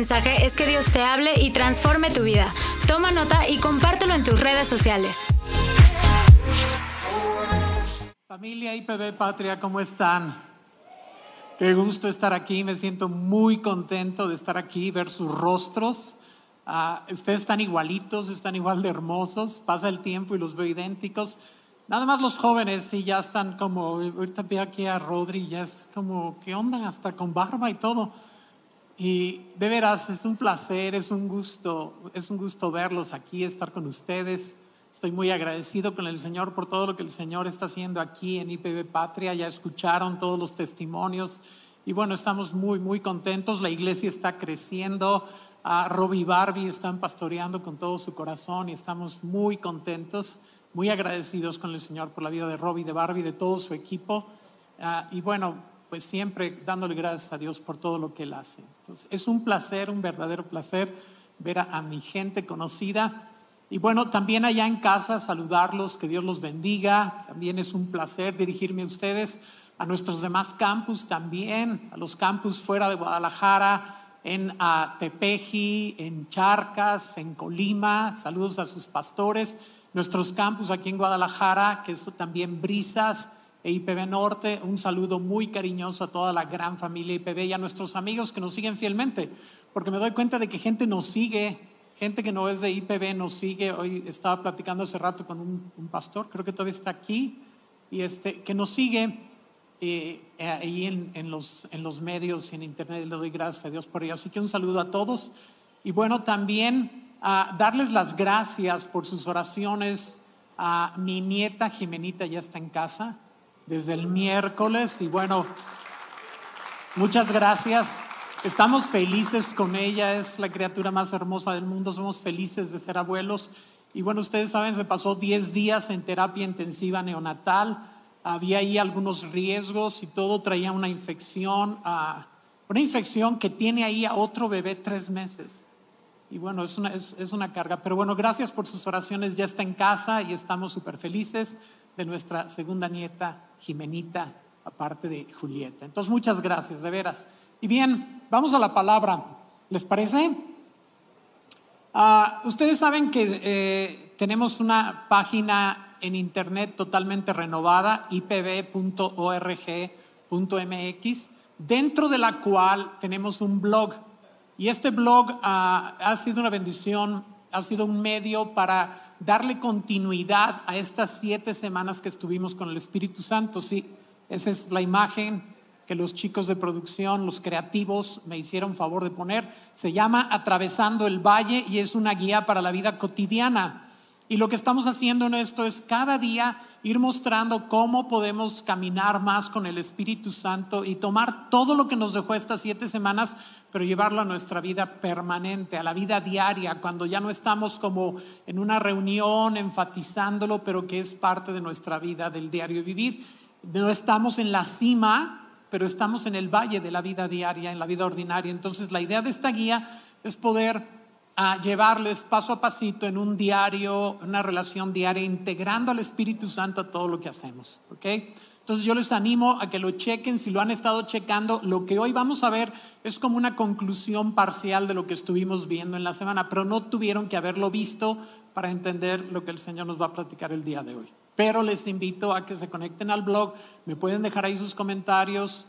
mensaje es que Dios te hable y transforme tu vida. Toma nota y compártelo en tus redes sociales. Familia IPB Patria, ¿cómo están? Qué gusto estar aquí, me siento muy contento de estar aquí, ver sus rostros. Ah, ustedes están igualitos, están igual de hermosos, pasa el tiempo y los veo idénticos. Nada más los jóvenes sí ya están como, ahorita veo aquí a Rodri, ya es como, ¿qué onda? Hasta con barba y todo. Y de veras, es un placer, es un gusto, es un gusto verlos aquí, estar con ustedes. Estoy muy agradecido con el Señor por todo lo que el Señor está haciendo aquí en IPB Patria. Ya escucharon todos los testimonios. Y bueno, estamos muy, muy contentos. La iglesia está creciendo. A Robbie y Barbie están pastoreando con todo su corazón y estamos muy contentos muy agradecidos con el Señor por la vida de Robbie, de Barbie, de todo su equipo. Ah, y bueno, pues siempre dándole gracias a Dios por todo lo que Él hace. Entonces, es un placer, un verdadero placer ver a, mi gente conocida. Y bueno, también allá en casa saludarlos, que Dios los bendiga. También es un placer dirigirme a ustedes, a nuestros demás campus también, a los campus fuera de Guadalajara, en Tepeji, en Charcas, en Colima. Saludos a sus pastores nuestros campus aquí en Guadalajara, que es también Brisas e IPB Norte. Un saludo muy cariñoso a toda la gran familia IPB y a nuestros amigos que nos siguen fielmente, porque me doy cuenta de que gente nos sigue, gente que no es de IPB nos sigue. Hoy estaba platicando hace rato con un, pastor, creo que todavía está aquí, y este, que nos sigue eh, ahí en, en, los, en los medios en internet. Le doy gracias a Dios por ello. Así que un saludo a todos. Y bueno, también a darles las gracias por sus oraciones. A mi nieta Jimenita ya está en casa desde el miércoles y bueno, muchas gracias. Estamos felices con ella, es la criatura más hermosa del mundo, somos felices de ser abuelos. Y bueno, ustedes saben, se pasó 10 días en terapia intensiva neonatal, había ahí algunos riesgos y todo traía una infección, ah, una infección que tiene ahí a otro bebé tres meses. Y bueno, es una, es, una carga. Pero bueno, gracias por sus oraciones. Ya está en casa y estamos súper felices nuestra segunda nieta, Jimenita, aparte de Julieta. Entonces, muchas gracias, de veras. Y bien, vamos a la palabra. ¿Les parece? Ah, ustedes saben que eh, tenemos una página en internet totalmente renovada, ipb.org.mx, dentro de la cual tenemos un blog y este blog ah, ha sido una bendición, ha sido un medio para darle continuidad a estas siete semanas que estuvimos con el Espíritu Santo. Sí, esa es la imagen que los chicos de producción, los creativos, me hicieron favor de poner. Se llama Atravesando el Valle y es una guía para la vida cotidiana. Y lo que estamos haciendo en esto es cada día ir mostrando cómo podemos caminar más con el Espíritu Santo y tomar todo lo que nos dejó estas siete semanas, pero llevarlo a nuestra vida permanente, a la vida diaria, cuando ya no estamos como en una reunión enfatizándolo, pero que es parte de nuestra vida del diario vivir. No estamos en la cima, pero estamos en el valle de la vida diaria, en la vida ordinaria. Entonces la idea de esta guía es poder a llevarles paso a pasito en un diario, una relación diaria, integrando al Espíritu Santo a todo lo que hacemos. ¿ok? Entonces yo les animo a que lo chequen, si lo han estado checando, lo que hoy vamos a ver es como una conclusión parcial de lo que estuvimos viendo en la semana, pero no tuvieron que haberlo visto para entender lo que el Señor nos va a platicar el día de hoy. Pero les invito a que se conecten al blog, me pueden dejar ahí sus comentarios,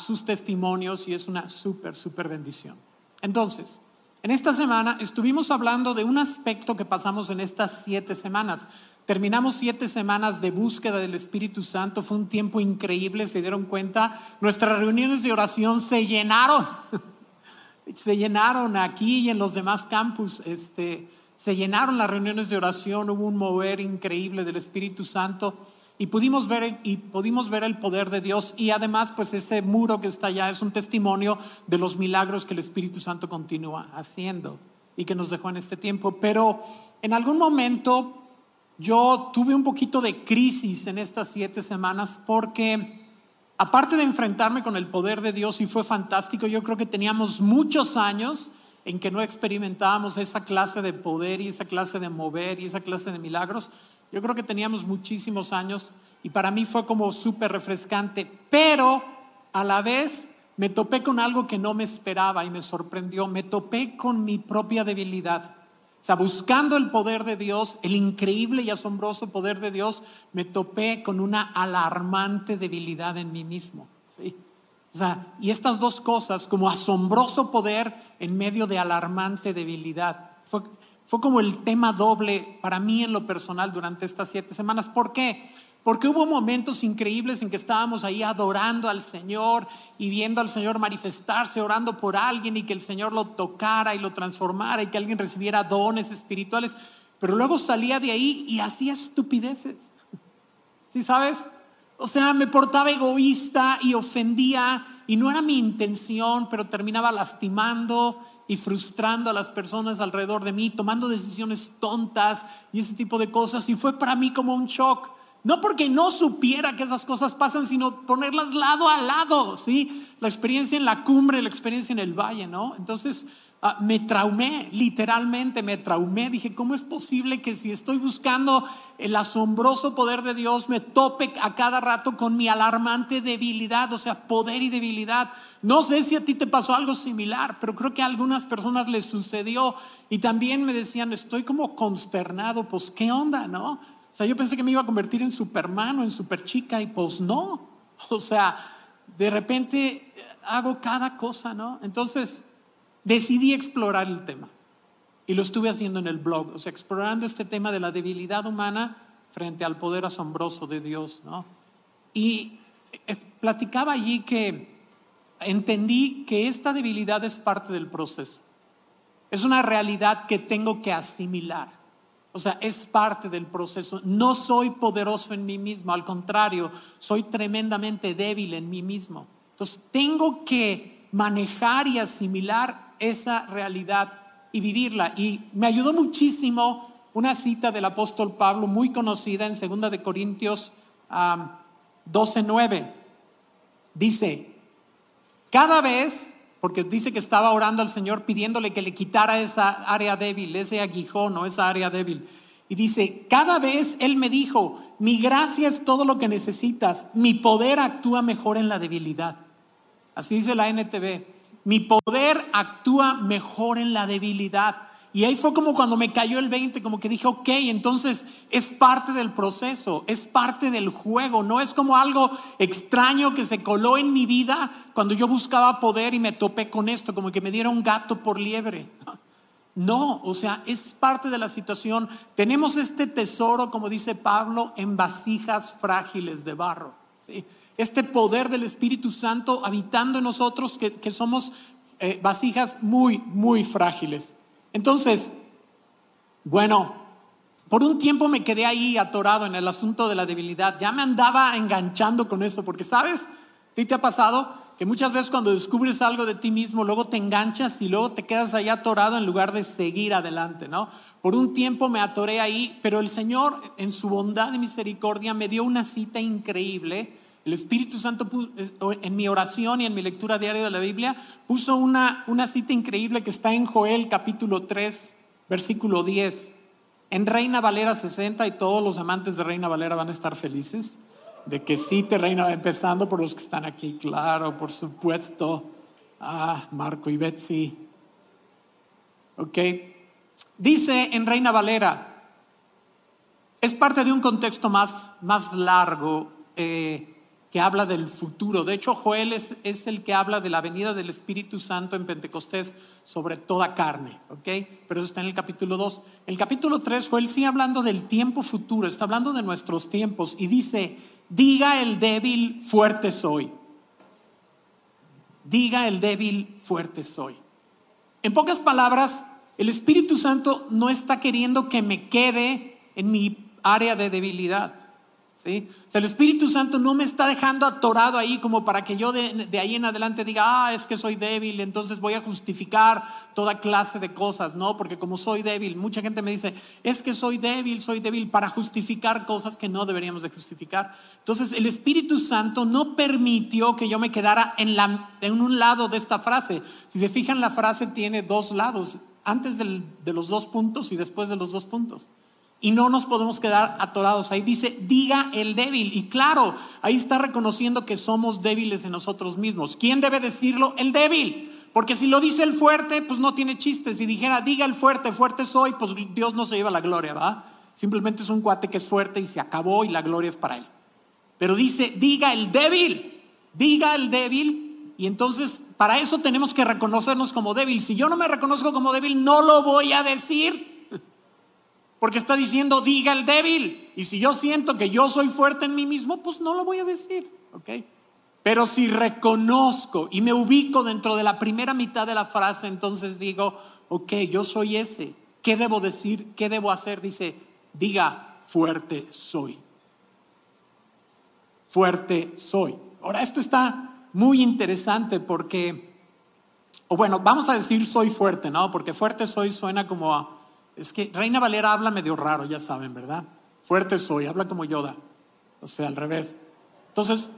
sus testimonios y es una súper, súper bendición. Entonces, en esta semana estuvimos hablando de un aspecto que pasamos en estas siete semanas. Terminamos siete semanas de búsqueda del Espíritu Santo, fue un tiempo increíble, se dieron cuenta, nuestras reuniones de oración se llenaron, se llenaron aquí y en los demás campus, este, se llenaron las reuniones de oración, hubo un mover increíble del Espíritu Santo y pudimos ver y pudimos ver el poder de Dios y además pues ese muro que está allá es un testimonio de los milagros que el Espíritu Santo continúa haciendo y que nos dejó en este tiempo, pero en algún momento yo tuve un poquito de crisis en estas siete semanas porque aparte de enfrentarme con el poder de Dios y fue fantástico, yo creo que teníamos muchos años en que no experimentábamos esa clase de poder y esa clase de mover y esa clase de milagros. Yo creo que teníamos muchísimos años y para mí fue como súper refrescante, pero a la vez me topé con algo que no me esperaba y me sorprendió. Me topé con mi propia debilidad. O sea, buscando el poder de Dios, el increíble y asombroso poder de Dios, me topé con una alarmante debilidad en mí mismo. ¿sí? O sea, y estas dos cosas, como asombroso poder en medio de alarmante debilidad, fue, fue como el tema doble para mí en lo personal durante estas siete semanas. ¿Por qué? Porque hubo momentos increíbles en que estábamos ahí adorando al Señor y viendo al Señor manifestarse, orando por alguien y que el Señor lo tocara y lo transformara y que alguien recibiera dones espirituales. Pero luego salía de ahí y hacía estupideces. ¿Sí sabes? O sea, me portaba egoísta y ofendía y no era mi intención, pero terminaba lastimando y frustrando a las personas alrededor de mí, tomando decisiones tontas y ese tipo de cosas. Y fue para mí como un shock. No porque no supiera que esas cosas pasan, sino ponerlas lado a lado, ¿sí? La experiencia en la cumbre, la experiencia en el valle, ¿no? Entonces ah, me traumé, literalmente me traumé. Dije, ¿cómo es posible que si estoy buscando el asombroso poder de Dios, me tope a cada rato con mi alarmante debilidad, o sea, poder y debilidad? No sé si a ti te pasó algo similar, pero creo que a algunas personas les sucedió y también me decían, estoy como consternado, pues, ¿qué onda, no? O sea, yo pensé que me iba a convertir en Superman o en Superchica y pues no. O sea, de repente hago cada cosa, ¿no? Entonces, decidí explorar el tema. Y lo estuve haciendo en el blog, o sea, explorando este tema de la debilidad humana frente al poder asombroso de Dios, ¿no? Y eh, platicaba allí que entendí que esta debilidad es parte del proceso. Es una realidad que tengo que asimilar. O sea, es parte del proceso. No soy poderoso en mí mismo, al contrario, soy tremendamente débil en mí mismo. Entonces, tengo que manejar y asimilar esa realidad y vivirla. Y me ayudó muchísimo una cita del apóstol Pablo muy conocida en 2 de Corintios 12:9. Dice, cada vez porque dice que estaba orando al Señor pidiéndole que le quitara esa área débil, ese aguijón o esa área débil. Y dice, cada vez Él me dijo, mi gracia es todo lo que necesitas, mi poder actúa mejor en la debilidad. Así dice la NTV, mi poder actúa mejor en la debilidad. Y ahí fue como cuando me cayó el 20, como que dije, ok, entonces es parte del proceso, es parte del juego, no es como algo extraño que se coló en mi vida cuando yo buscaba poder y me topé con esto, como que me diera un gato por liebre. No, o sea, es parte de la situación. Tenemos este tesoro, como dice Pablo, en vasijas frágiles de barro. Este poder del Espíritu Santo habitando en nosotros, que, somos eh, vasijas muy, muy frágiles. Entonces, bueno, por un tiempo me quedé ahí atorado en el asunto de la debilidad. Ya me andaba enganchando con eso, porque sabes, ¿Qué te ha pasado? Que muchas veces cuando descubres algo de ti mismo, luego te enganchas y luego te quedas ahí atorado en lugar de seguir adelante, ¿no? Por un tiempo me atoré ahí, pero el Señor en su bondad y misericordia me dio una cita increíble el Espíritu Santo en mi oración y en mi lectura diaria de la Biblia puso una, una cita increíble que está en Joel capítulo 3, versículo 10. En Reina Valera 60 y todos los amantes de Reina Valera van a estar felices de que sí te reina, empezando por los que están aquí, claro, por supuesto. Ah, Marco y Betsy. Ok. Dice en Reina Valera, es parte de un contexto más, más largo. Eh, que habla del futuro. De hecho, Joel es, es, el que habla de la venida del Espíritu Santo en Pentecostés sobre toda carne, ¿ok? Pero eso está en el capítulo 2. El capítulo 3, Joel sigue hablando del tiempo futuro, está hablando de nuestros tiempos y dice, diga el débil, fuerte soy. Diga el débil, fuerte soy. En pocas palabras, el Espíritu Santo no está queriendo que me quede en mi área de debilidad. O sea, el Espíritu Santo no me está dejando atorado ahí como para que yo de, ahí en adelante diga, ah, es que soy débil, entonces voy a justificar toda clase de cosas, ¿no? Porque como soy débil, mucha gente me dice, es que soy débil, soy débil para justificar cosas que no deberíamos de justificar. Entonces, el Espíritu Santo no permitió que yo me quedara en, un lado de esta frase. Si se fijan, la frase tiene dos lados, antes de los dos puntos y después de los dos puntos. Y no nos podemos quedar atorados ahí. Dice, diga el débil. Y claro, ahí está reconociendo que somos débiles en nosotros mismos. ¿Quién debe decirlo? El débil. Porque si lo dice el fuerte, pues no tiene chiste. Si dijera, diga el fuerte, fuerte soy, pues Dios no se lleva la gloria, ¿va? Simplemente es un cuate que es fuerte y se acabó y la gloria es para él. Pero dice, diga el débil, diga el débil. Y entonces, para eso tenemos que reconocernos como débil. Si yo no me reconozco como débil, no lo voy a decir. Porque está diciendo, diga el débil. Y si yo siento que yo soy fuerte en mí mismo, pues no lo voy a decir. ¿Ok? Pero si reconozco y me ubico dentro de la primera mitad de la frase, entonces digo, ok, yo soy ese. ¿Qué debo decir? ¿Qué debo hacer? Dice, diga, fuerte soy. Fuerte soy. Ahora, esto está muy interesante porque, o bueno, vamos a decir soy fuerte, ¿no? Porque fuerte soy suena como a, es que Reina Valera habla medio raro, ya saben, ¿verdad? Fuerte soy, habla como Yoda. O sea, al revés. Entonces,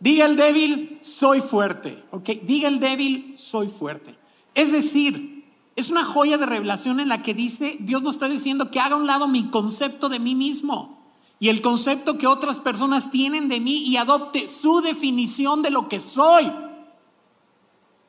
Diga el débil, soy fuerte. ¿ok? Diga el débil, soy fuerte. Es decir, es una joya de revelación en la que dice, Dios nos está diciendo que haga a un lado mi concepto de mí mismo y el concepto que otras personas tienen de mí y adopte su definición de lo que soy.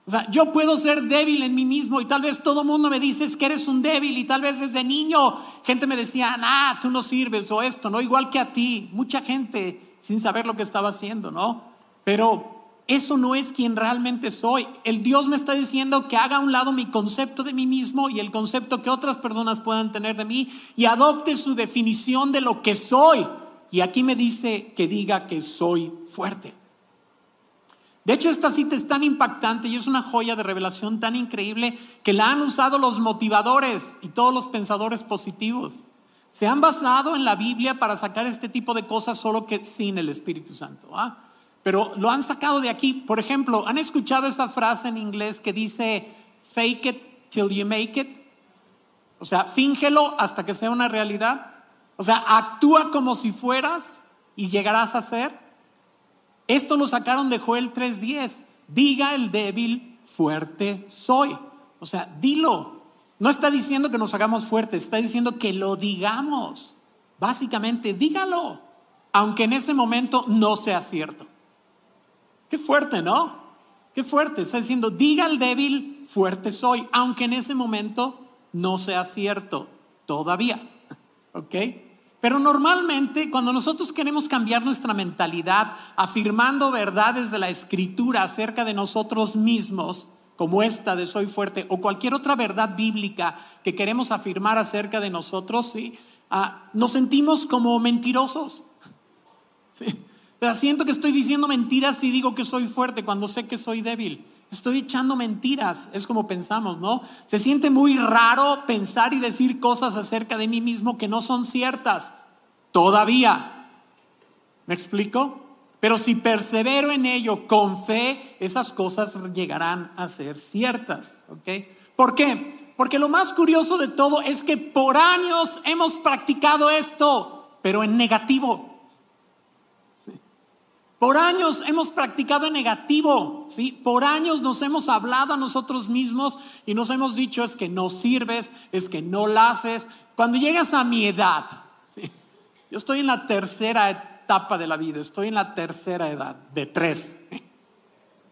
O sea, yo puedo ser débil en mí mismo y tal vez todo mundo me dice que eres un débil y tal vez desde niño gente me decía, ah, tú no sirves o esto, ¿no? Igual que a ti, mucha gente sin saber lo que estaba haciendo, ¿no? Pero eso no es quien realmente soy. El Dios me está diciendo que haga a un lado mi concepto de mí mismo y el concepto que otras personas puedan tener de mí y adopte su definición de lo que soy. Y aquí me dice que diga que soy fuerte. De hecho, esta cita es tan impactante y es una joya de revelación tan increíble que la han usado los motivadores y todos los pensadores positivos. Se han basado en la Biblia para sacar este tipo de cosas solo que sin el Espíritu Santo. ¿ah? Pero lo han sacado de aquí. Por ejemplo, ¿han escuchado esa frase en inglés que dice, fake it till you make it? O sea, fíngelo hasta que sea una realidad. O sea, actúa como si fueras y llegarás a ser. Esto lo sacaron de Joel 3.10. Diga el débil, fuerte soy. O sea, dilo. No está diciendo que nos hagamos fuertes, está diciendo que lo digamos. Básicamente, dígalo, aunque en ese momento no sea cierto. Qué fuerte, ¿no? Qué fuerte. Está diciendo, diga al débil, fuerte soy, aunque en ese momento no sea cierto todavía. ¿Ok? Pero normalmente cuando nosotros queremos cambiar nuestra mentalidad afirmando verdades de la escritura acerca de nosotros mismos, como esta de soy fuerte, o cualquier otra verdad bíblica que queremos afirmar acerca de nosotros, ¿sí? Ah, nos sentimos como mentirosos. ¿sí? siento que estoy diciendo mentiras si digo que soy fuerte cuando sé que soy débil. Estoy echando mentiras, es como pensamos, ¿no? Se siente muy raro pensar y decir cosas acerca de mí mismo que no son ciertas. Todavía. ¿Me explico? Pero si persevero en ello con fe, esas cosas llegarán a ser ciertas. ¿Ok? ¿Por qué? Porque lo más curioso de todo es que por años hemos practicado esto, pero en negativo. Por años hemos practicado en negativo, ¿sí? Por años nos hemos hablado a nosotros mismos y nos hemos dicho es que no sirves, es que no la haces. Cuando llegas a mi edad, yo estoy en la tercera etapa de la vida, estoy en la tercera edad, de tres.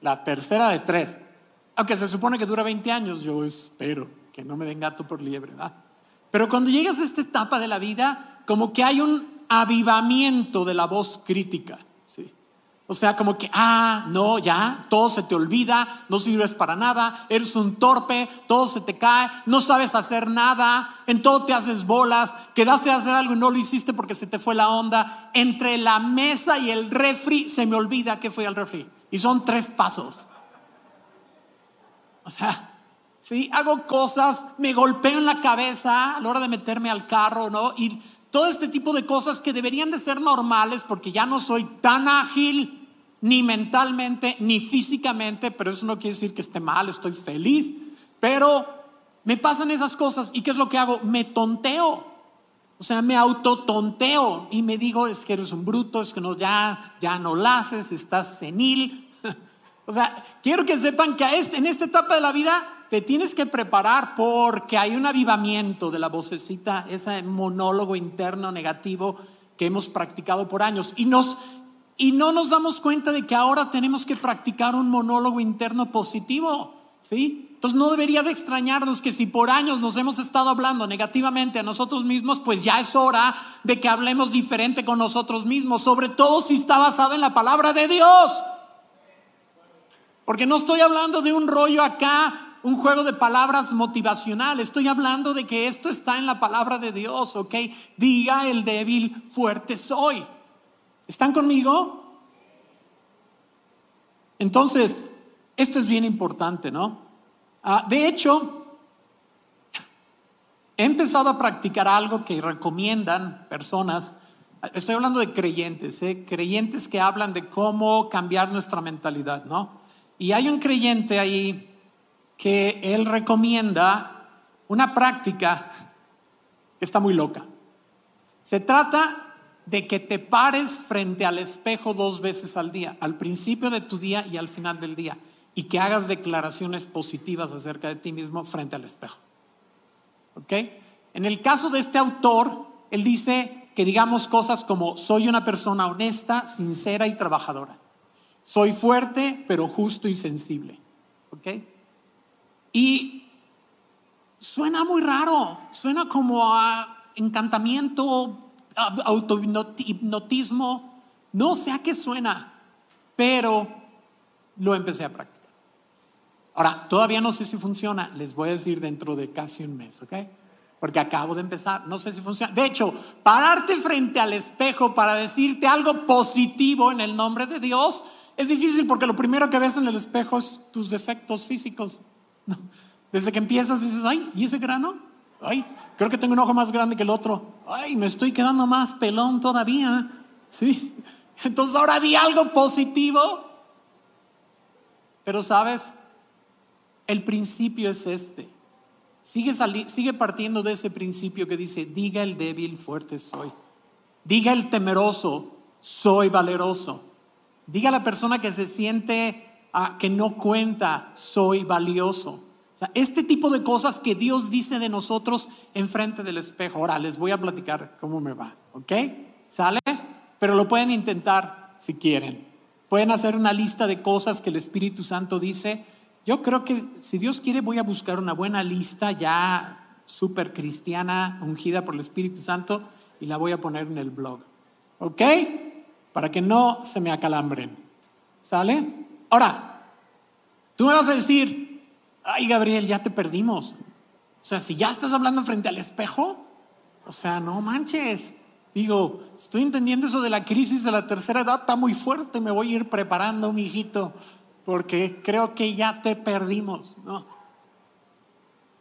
La tercera de tres. Aunque se supone que dura 20 años, yo espero que no me den gato por liebre, ¿verdad? Pero cuando llegas a esta etapa de la vida, como que hay un avivamiento de la voz crítica. O sea, como que, ah, no, ya, todo se te olvida, no sirves para nada, eres un torpe, todo se te cae, no sabes hacer nada, en todo te haces bolas, quedaste a hacer algo y no lo hiciste porque se te fue la onda. Entre la mesa y el refri se me olvida que fui al refri. Y son tres pasos. O sea, sí, hago cosas, me golpeo en la cabeza a la hora de meterme al carro, ¿no? Y todo este tipo de cosas que deberían de ser normales porque ya no soy tan ágil ni mentalmente, ni físicamente, pero eso no quiere decir que esté mal, estoy feliz, pero me pasan esas cosas y ¿qué es lo que hago? Me tonteo, o sea, me autotonteo y me digo, es que eres un bruto, es que no, ya, ya no la haces, estás senil. o sea, quiero que sepan que este, en esta etapa de la vida te tienes que preparar porque hay un avivamiento de la vocecita, ese monólogo interno negativo que hemos practicado por años. Y, nos, y no nos damos cuenta de que ahora tenemos que practicar un monólogo interno positivo. ¿Sí? Entonces no debería de extrañarnos que si por años nos hemos estado hablando negativamente a nosotros mismos, pues ya es hora de que hablemos diferente con nosotros mismos, sobre todo si está basado en la palabra de Dios. Porque no estoy hablando de un rollo acá, un juego de palabras motivacional, estoy hablando de que esto está en la palabra de Dios, ¿ok? Diga el débil, fuerte soy. ¿Están conmigo? Entonces, esto es bien importante, ¿no? Ah, de hecho, he empezado a practicar algo que recomiendan personas, estoy hablando de creyentes, ¿eh? creyentes que hablan de cómo cambiar nuestra mentalidad, ¿no? Y hay un creyente ahí que él recomienda una práctica que está muy loca. Se trata de que te pares frente al espejo dos veces al día, al principio de tu día y al final del día y que hagas declaraciones positivas acerca de ti mismo frente al espejo. ¿Ok? En el caso de este autor, él dice que digamos cosas como soy una persona honesta, sincera y trabajadora. Soy fuerte, pero justo y sensible. ¿Ok? Y suena muy raro, suena como a encantamiento, autohipnotismo, no sé a qué suena, pero lo empecé a practicar. Ahora, todavía no sé si funciona, les voy a decir dentro de casi un mes, ¿ok? Porque acabo de empezar, no sé si funciona. De hecho, pararte frente al espejo para decirte algo positivo en el nombre de Dios es difícil porque lo primero que ves en el espejo es tus defectos físicos. Desde que empiezas dices, ay, ¿y ese grano? Ay, creo que tengo un ojo más grande que el otro. Ay, me estoy quedando más pelón todavía. Sí. Entonces ahora di algo positivo. Pero sabes, el principio es este. Sigue, sigue partiendo de ese principio que dice, diga el débil, fuerte soy. Diga el temeroso, soy valeroso. Diga la persona que se siente ah, que no cuenta, soy valioso. O sea, este tipo de cosas que Dios dice de nosotros enfrente del espejo. Ahora les voy a platicar cómo me va, ¿ok? ¿Sale? Pero lo pueden intentar si quieren. Pueden hacer una lista de cosas que el Espíritu Santo dice yo creo que si Dios quiere voy a buscar una buena lista ya súper cristiana, ungida por el Espíritu Santo, y la voy a poner en el blog. ¿Ok? Para que no se me acalambren. ¿Sale? Ahora, tú me vas a decir, ay Gabriel, ya te perdimos. O sea, si ya estás hablando frente al espejo, o sea, no manches. Digo, estoy entendiendo eso de la crisis de la tercera edad, está muy fuerte, me voy a ir preparando, mi hijito porque creo que ya te perdimos. ¿no?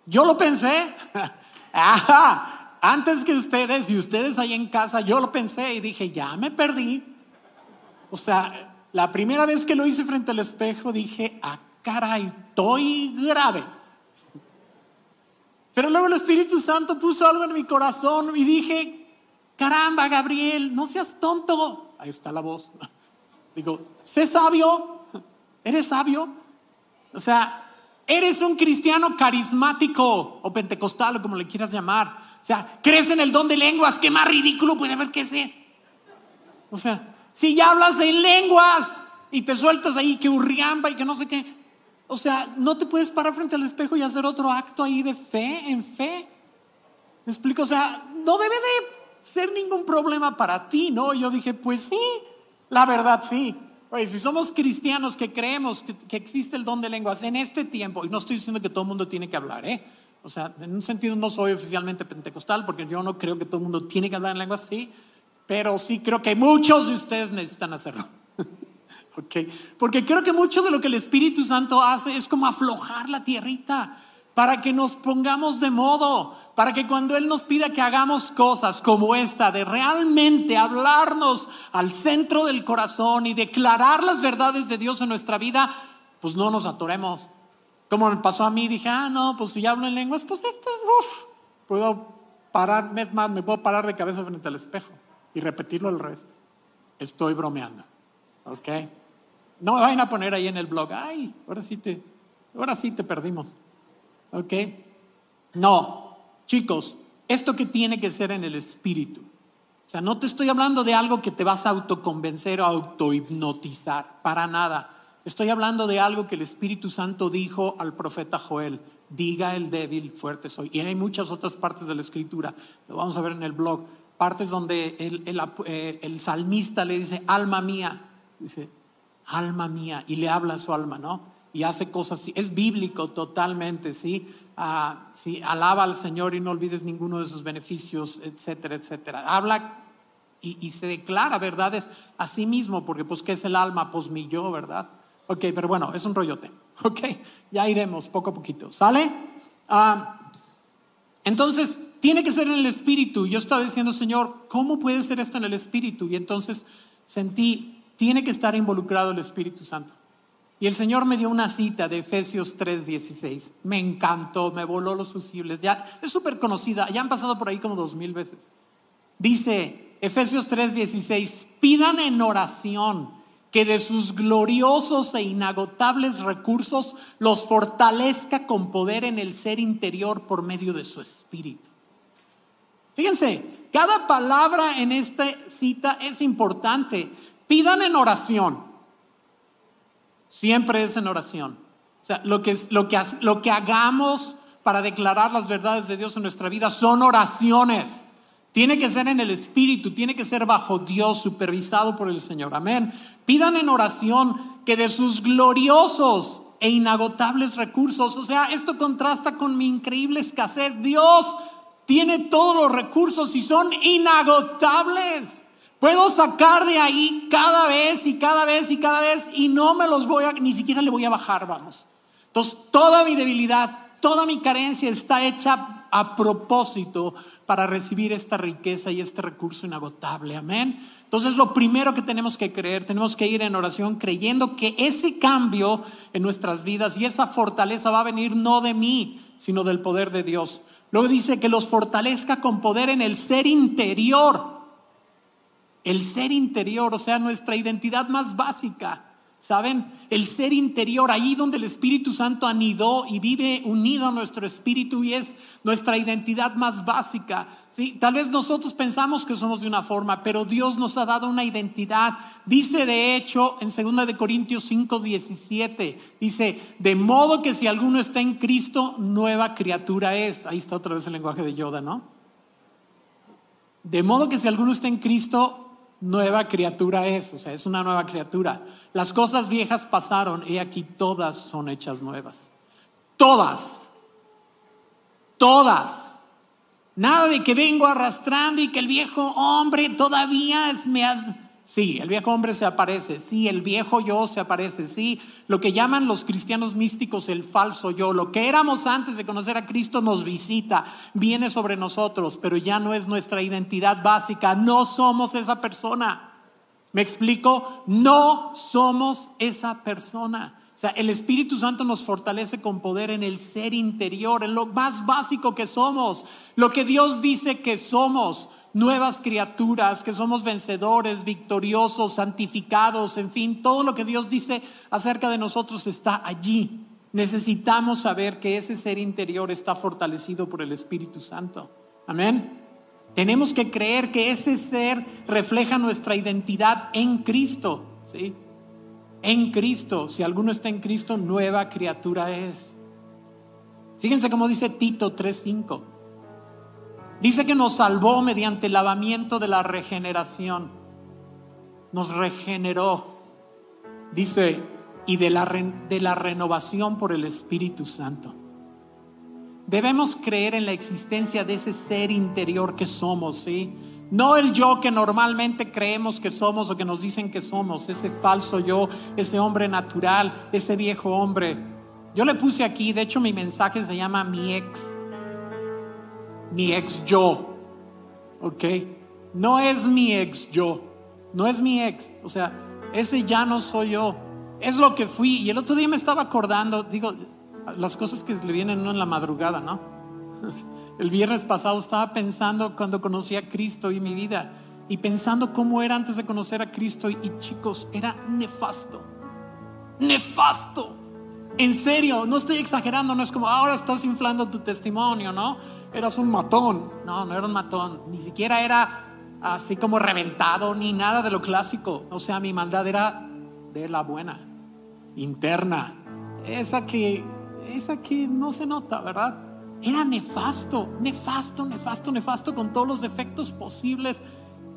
Yo lo pensé, antes que ustedes y ustedes ahí en casa, yo lo pensé y dije, ya me perdí. O sea, la primera vez que lo hice frente al espejo dije, ah, caray, estoy grave. Pero luego el Espíritu Santo puso algo en mi corazón y dije, caramba, Gabriel, no seas tonto. Ahí está la voz. Digo, sé sabio, ¿Eres sabio? O sea, eres un cristiano carismático o pentecostal o como le quieras llamar. O sea, crees en el don de lenguas, ¿qué más ridículo puede haber que ese? O sea, si ya hablas en lenguas y te sueltas ahí que urriamba y que no sé qué. O sea, no te puedes parar frente al espejo y hacer otro acto ahí de fe, en fe. ¿Me explico? O sea, no debe de ser ningún problema para ti, ¿no? Yo dije, pues sí, la verdad sí. Oye, si somos cristianos que creemos que, existe el don de lenguas en este tiempo, y no estoy diciendo que todo el mundo tiene que hablar, ¿eh? O sea, en un sentido no soy oficialmente pentecostal, porque yo no creo que todo el mundo tiene que hablar en lenguas, sí, pero sí creo que muchos de ustedes necesitan hacerlo. Okay. Porque creo que mucho de lo que el Espíritu Santo hace es como aflojar la tierrita para que nos pongamos de modo, para que cuando Él nos pida que hagamos cosas como esta, de realmente hablarnos al centro del corazón y declarar las verdades de Dios en nuestra vida, pues no nos atoremos. Como me pasó a mí, dije, ah, no, pues si hablo en lenguas, pues esto, uff, puedo parar, más, me puedo parar de cabeza frente al espejo y repetirlo al revés. Estoy bromeando, ¿ok? No me vayan a poner ahí en el blog, ay, ahora sí te, ahora sí te perdimos. ¿Ok? No, chicos, esto que tiene que ser en el espíritu. O sea, no te estoy hablando de algo que te vas a autoconvencer o autohipnotizar, para nada. Estoy hablando de algo que el Espíritu Santo dijo al profeta Joel, diga el débil, fuerte soy. Y hay muchas otras partes de la escritura, lo vamos a ver en el blog, partes donde el, el salmista le dice, alma mía, dice, alma mía, y le habla a su alma, ¿no? y hace cosas así. Es bíblico totalmente, ¿sí? Ah, ¿sí? Alaba al Señor y no olvides ninguno de sus beneficios, etcétera, etcétera. Habla y, se declara verdades a sí mismo, porque pues ¿qué es el alma? Pues mi yo, ¿verdad? Ok, pero bueno, es un rollote. Ok, ya iremos poco a poquito. ¿Sale? Ah, entonces, tiene que ser en el espíritu. Yo estaba diciendo, Señor, ¿cómo puede ser esto en el espíritu? Y entonces sentí, tiene que estar involucrado el Espíritu Santo. Y el Señor me dio una cita de Efesios 3:16. Me encantó, me voló los fusibles. Ya es súper conocida, ya han pasado por ahí como dos mil veces. Dice Efesios 3:16, pidan en oración que de sus gloriosos e inagotables recursos los fortalezca con poder en el ser interior por medio de su espíritu. Fíjense, cada palabra en esta cita es importante. Pidan en oración. Siempre es en oración. O sea, lo que, lo que, lo que hagamos para declarar las verdades de Dios en nuestra vida son oraciones. Tiene que ser en el Espíritu, tiene que ser bajo Dios, supervisado por el Señor. Amén. Pidan en oración que de sus gloriosos e inagotables recursos, o sea, esto contrasta con mi increíble escasez. Dios tiene todos los recursos y son inagotables. Puedo sacar de ahí cada vez y cada vez y cada vez y no me los voy a, ni siquiera le voy a bajar, vamos. Entonces, toda mi debilidad, toda mi carencia está hecha a propósito para recibir esta riqueza y este recurso inagotable. Amén. Entonces, lo primero que tenemos que creer, tenemos que ir en oración creyendo que ese cambio en nuestras vidas y esa fortaleza va a venir no de mí, sino del poder de Dios. Luego dice que los fortalezca con poder en el ser interior el ser interior, o sea, nuestra identidad más básica. ¿Saben? El ser interior, ahí donde el Espíritu Santo anidó y vive unido a nuestro espíritu y es nuestra identidad más básica. ¿sí? Tal vez nosotros pensamos que somos de una forma, pero Dios nos ha dado una identidad. Dice de hecho en 2 de Corintios 5, 17, dice, de modo que si alguno está en Cristo, nueva criatura es. Ahí está otra vez el lenguaje de Yoda, ¿no? De modo que si alguno está en Cristo, nueva criatura es, o sea, es una nueva criatura. Las cosas viejas pasaron y aquí todas son hechas nuevas. Todas. Todas. Nada de que vengo arrastrando y que el viejo hombre todavía es, me Sí, el viejo hombre se aparece, sí, el viejo yo se aparece, sí, lo que llaman los cristianos místicos el falso yo, lo que éramos antes de conocer a Cristo nos visita, viene sobre nosotros, pero ya no es nuestra identidad básica, no somos esa persona. ¿Me explico? No somos esa persona. O sea, el Espíritu Santo nos fortalece con poder en el ser interior, en lo más básico que somos, lo que Dios dice que somos nuevas criaturas, que somos vencedores, victoriosos, santificados, en fin, todo lo que Dios dice acerca de nosotros está allí. Necesitamos saber que ese ser interior está fortalecido por el Espíritu Santo. Amén. Tenemos que creer que ese ser refleja nuestra identidad en Cristo, ¿sí? En Cristo, si alguno está en Cristo, nueva criatura es. Fíjense cómo dice Tito 3:5. Dice que nos salvó mediante el lavamiento de la regeneración. Nos regeneró. Dice, y de la, de la renovación por el Espíritu Santo. Debemos creer en la existencia de ese ser interior que somos, ¿sí? No el yo que normalmente creemos que somos o que nos dicen que somos, ese falso yo, ese hombre natural, ese viejo hombre. Yo le puse aquí, de hecho mi mensaje se llama mi ex mi ex yo. ¿Ok? No es mi ex yo. No es mi ex. O sea, ese ya no soy yo. Es lo que fui. Y el otro día me estaba acordando, digo, las cosas que le vienen en la madrugada, ¿no? El viernes pasado estaba pensando cuando conocí a Cristo y mi vida. Y pensando cómo era antes de conocer a Cristo. y chicos, era nefasto. Nefasto En serio, no estoy exagerando, no es como ahora estás inflando tu testimonio, ¿no? Eras un matón. No, no era un matón, ni siquiera era así como reventado ni nada de lo clásico. O sea, mi maldad era de la buena, interna, esa que, esa que no se nota, ¿verdad? Era nefasto, nefasto, nefasto, nefasto con todos los defectos posibles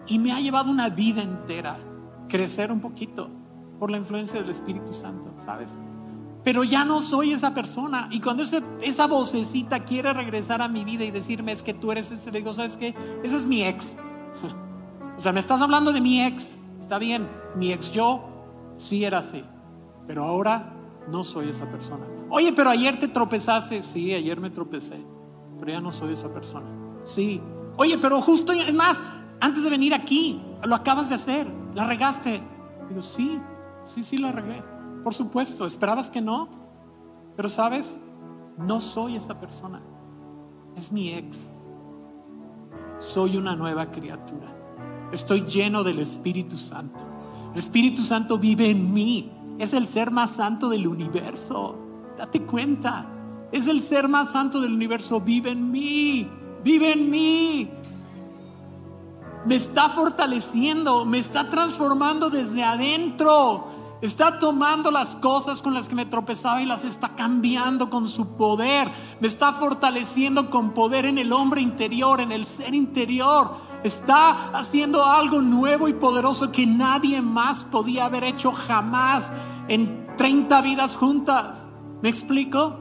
y me ha llevado una vida entera crecer un poquito por la influencia del Espíritu Santo, ¿sabes? Pero ya no soy esa persona. Y cuando esa vocecita quiere regresar a mi vida y decirme es que tú eres ese, le digo, ¿sabes qué? Ese es mi ex. O sea, me estás hablando de mi ex. Está bien, mi ex yo sí era así. Pero ahora no soy esa persona. Oye, pero ayer te tropezaste. Sí, ayer me tropecé. Pero ya no soy esa persona. Sí. Oye, pero justo, es más, antes de venir aquí, lo acabas de hacer. La regaste. Digo, sí, sí, sí la regué. Por supuesto, esperabas que no. Pero sabes, no soy esa persona. Es mi ex. Soy una nueva criatura. Estoy lleno del Espíritu Santo. El Espíritu Santo vive en mí. Es el ser más santo del universo. Date cuenta. Es el ser más santo del universo. Vive en mí. Vive en mí. Me está fortaleciendo. Me está transformando desde adentro. Está tomando las cosas con las que me tropezaba y las está cambiando con su poder. Me está fortaleciendo con poder en el hombre interior, en el ser interior. Está haciendo algo nuevo y poderoso que nadie más podía haber hecho jamás en 30 vidas juntas. ¿Me explico?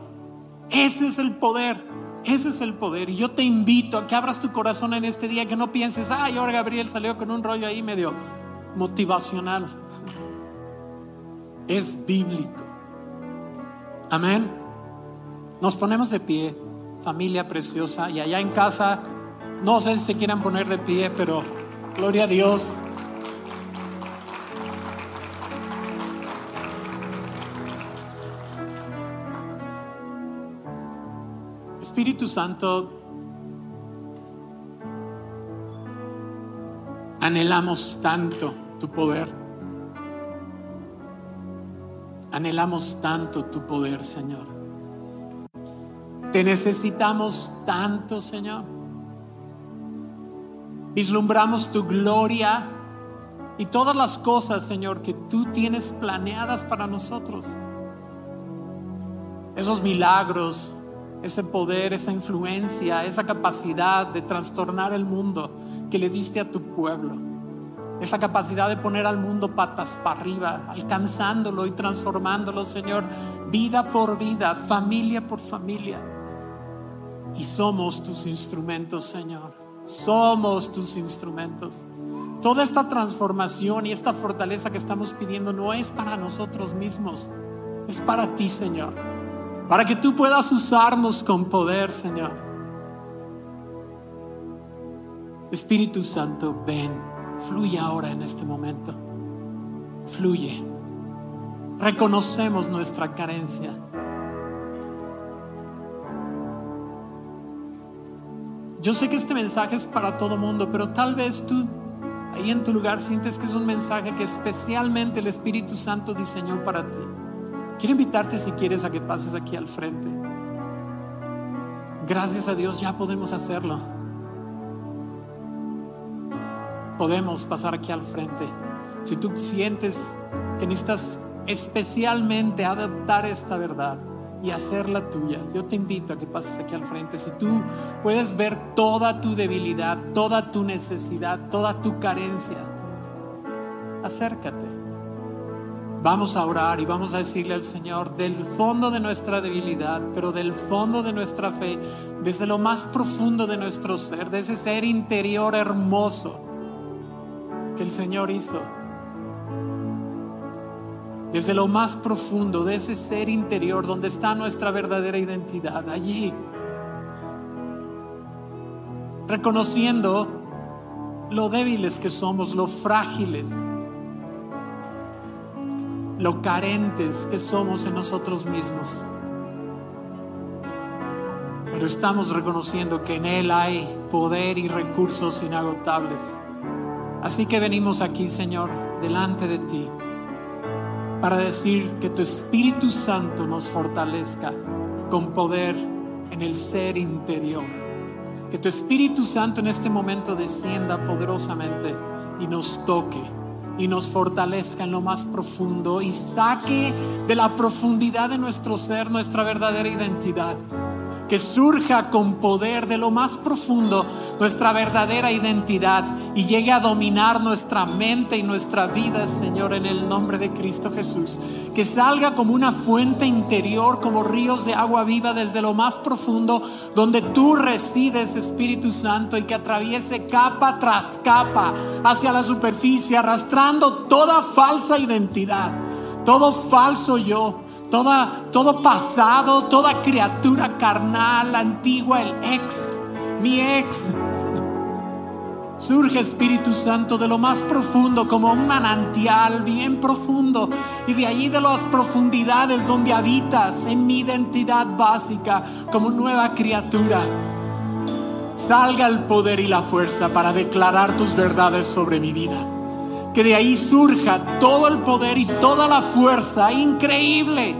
Ese es el poder. Ese es el poder. Y yo te invito a que abras tu corazón en este día, que no pienses, ay, ahora Gabriel salió con un rollo ahí medio motivacional es bíblico. Amén. Nos ponemos de pie, familia preciosa, y allá en casa, no sé si se quieran poner de pie, pero gloria a Dios. Espíritu Santo, anhelamos tanto tu poder. Anhelamos tanto tu poder, Señor. Te necesitamos tanto, Señor. Vislumbramos tu gloria y todas las cosas, Señor, que tú tienes planeadas para nosotros. Esos milagros, ese poder, esa influencia, esa capacidad de trastornar el mundo que le diste a tu pueblo esa capacidad de poner al mundo patas para arriba, alcanzándolo y transformándolo, Señor, vida por vida, familia por familia. Y somos tus instrumentos, Señor. Somos tus instrumentos. Toda esta transformación y esta fortaleza que estamos pidiendo no es para nosotros mismos, es para ti, Señor. Para que tú puedas usarnos con poder, Señor. Espíritu Santo, ven. Fluye ahora en este momento. Fluye. Reconocemos nuestra carencia. Yo sé que este mensaje es para todo mundo, pero tal vez tú ahí en tu lugar sientes que es un mensaje que especialmente el Espíritu Santo diseñó para ti. Quiero invitarte si quieres a que pases aquí al frente. Gracias a Dios ya podemos hacerlo podemos pasar aquí al frente. Si tú sientes que necesitas especialmente adaptar esta verdad y hacerla tuya, yo te invito a que pases aquí al frente. Si tú puedes ver toda tu debilidad, toda tu necesidad, toda tu carencia, acércate. Vamos a orar y vamos a decirle al Señor del fondo de nuestra debilidad, pero del fondo de nuestra fe, desde lo más profundo de nuestro ser, de ese ser interior hermoso que el Señor hizo. Desde lo más profundo de ese ser interior donde está nuestra verdadera identidad, allí. Reconociendo lo débiles que somos, lo frágiles, lo carentes que somos en nosotros mismos. Pero estamos reconociendo que en Él hay poder y recursos inagotables Así que venimos aquí, Señor, delante de ti. para decir que tu Espíritu Santo nos fortalezca con poder en el ser interior. Que tu Espíritu Santo en este momento descienda poderosamente y nos toque y nos fortalezca en lo más profundo y saque de la profundidad de nuestro ser nuestra verdadera identidad que surja con poder de lo más profundo nuestra verdadera identidad y llegue a dominar nuestra mente y nuestra vida, Señor, en el nombre de Cristo Jesús. Que salga como una fuente interior, como ríos de agua viva desde lo más profundo, donde tú resides, Espíritu Santo, y que atraviese capa tras capa hacia la superficie, arrastrando toda falsa identidad, todo falso yo todo pasado, toda criatura carnal, antigua, el ex, mi ex. Surge Espíritu Santo de lo más profundo, como un manantial bien profundo, y de allí de las profundidades donde habitas en mi identidad básica como nueva criatura. Salga el poder y la fuerza para declarar tus verdades sobre mi vida que de ahí surja todo el poder y toda la fuerza increíble,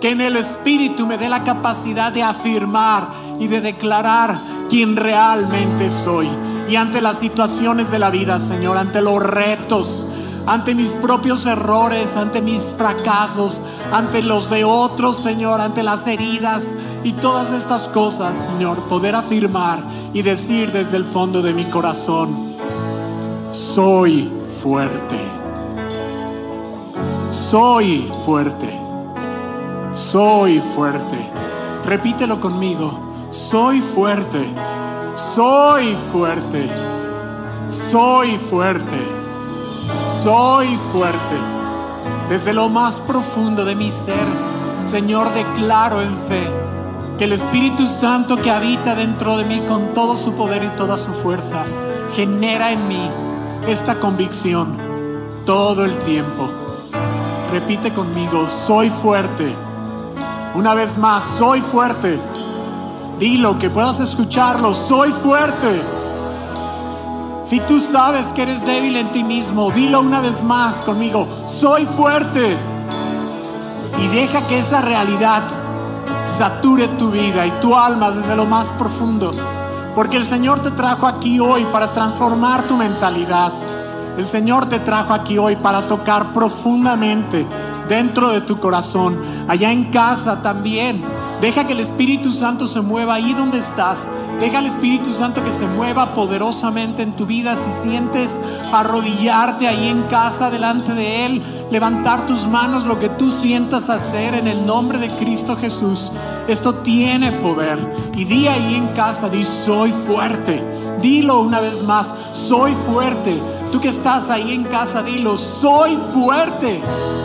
que en el Espíritu me dé la capacidad de afirmar y de declarar quién realmente soy. Y ante las situaciones de la vida, Señor, ante los retos, ante mis propios errores, ante mis fracasos, ante los de otros, Señor, ante las heridas y todas estas cosas, Señor, poder afirmar y decir desde el fondo de mi corazón, soy fuerte. Soy fuerte. Soy fuerte. Repítelo conmigo. Soy fuerte. Soy fuerte. Soy fuerte. Soy fuerte. Desde lo más profundo de mi ser, Señor, declaro en fe que el Espíritu Santo que habita dentro de mí con todo su poder y toda su fuerza, genera en mí esta convicción todo el tiempo. Repite conmigo, soy fuerte. Una vez más, soy fuerte. Dilo, que puedas escucharlo, soy fuerte. Si tú sabes que eres débil en ti mismo, dilo una vez más conmigo, soy fuerte. Y deja que esa realidad sature tu vida y tu alma desde lo más profundo. Porque el Señor te trajo aquí hoy para transformar tu mentalidad. El Señor te trajo aquí hoy para tocar profundamente dentro de tu corazón, allá en casa también. Deja que el Espíritu Santo se mueva ahí donde estás. Deja al Espíritu Santo que se mueva poderosamente en tu vida. Si sientes arrodillarte ahí en casa delante de Él, levantar tus manos, lo que tú sientas hacer en el nombre de Cristo Jesús. Esto tiene poder. Y di ahí en casa, di, soy fuerte. Dilo una vez más, soy fuerte. Tú que estás ahí en casa, dilo, soy fuerte.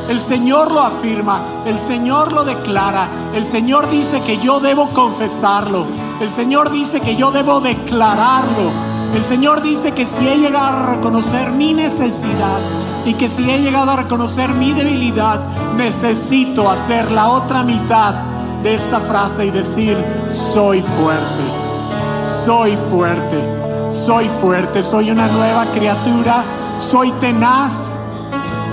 El Señor lo afirma, el Señor lo declara, el Señor dice que yo debo confesarlo, el Señor dice que yo debo declararlo, el Señor dice que si he llegado a reconocer mi necesidad y que si he llegado a reconocer mi debilidad, necesito hacer la otra mitad de esta frase y decir, soy fuerte, soy fuerte, soy fuerte, soy una nueva criatura, soy tenaz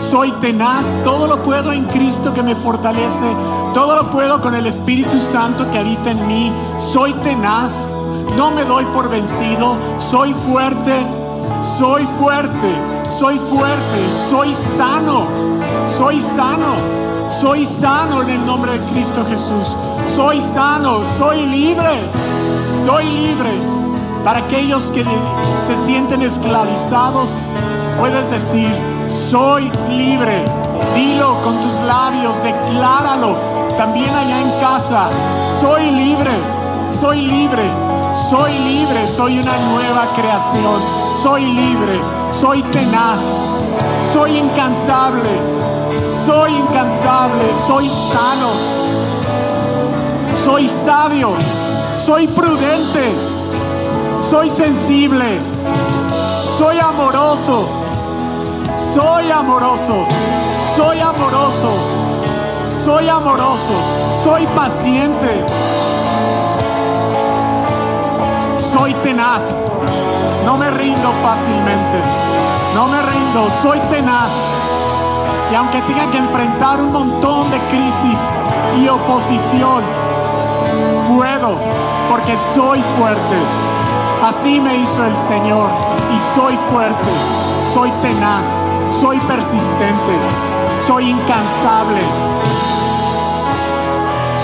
soy tenaz, todo lo puedo en Cristo que me fortalece, todo lo puedo con el Espíritu Santo que habita en mí. Soy tenaz, no me doy por vencido, soy fuerte, soy fuerte, soy fuerte, soy sano, soy sano, soy sano en el nombre de Cristo Jesús. Soy sano, soy libre, soy libre. Para aquellos que se sienten esclavizados, puedes decir, soy libre. Dilo con tus labios, decláralo. También allá en casa, soy libre, soy libre, soy libre, soy una nueva creación. Soy libre, soy tenaz, soy incansable, soy incansable, soy sano, soy sabio, soy prudente, soy sensible, soy amoroso soy amoroso, soy amoroso, soy amoroso, soy paciente, soy tenaz, no me rindo fácilmente, no me rindo, soy tenaz, Y aunque tenga que enfrentar un montón de crisis y oposición, puedo porque soy fuerte. Así me hizo el Señor y soy fuerte, soy tenaz, soy persistente, soy incansable.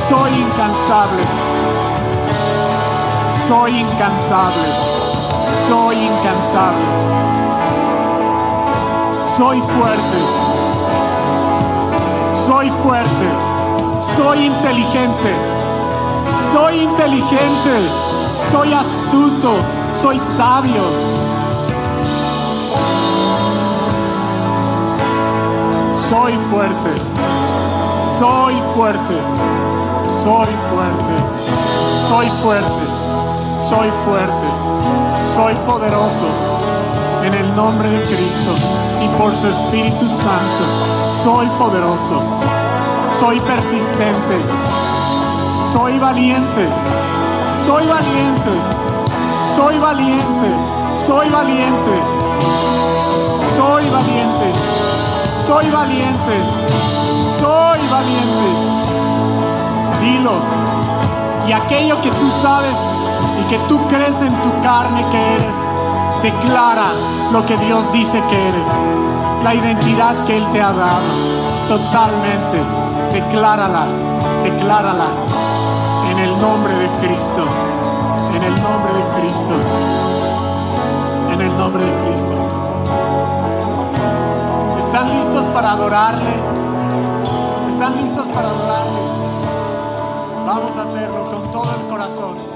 Soy incansable. Soy incansable. Soy incansable. Soy fuerte. Soy fuerte. Soy inteligente. Soy inteligente. Soy astuto. Soy sabio. Soy fuerte. Soy fuerte. Soy fuerte. Soy fuerte. Soy fuerte. Soy poderoso. En el nombre de Cristo y por su Espíritu Santo. Soy poderoso. Soy persistente. Soy valiente. Soy valiente. Soy valiente. Soy valiente. Soy valiente. Soy valiente. Dilo. Y aquello que tú sabes y que tú crees en tu carne que eres, declara lo que Dios dice que eres. La identidad que Él te ha dado. Totalmente. Declárala. Declárala. En el nombre de Cristo. En el nombre de Cristo. En el nombre de Cristo. ¿Están listos para adorarle? ¿Están listos para adorarle? Vamos a hacerlo con todo el corazón.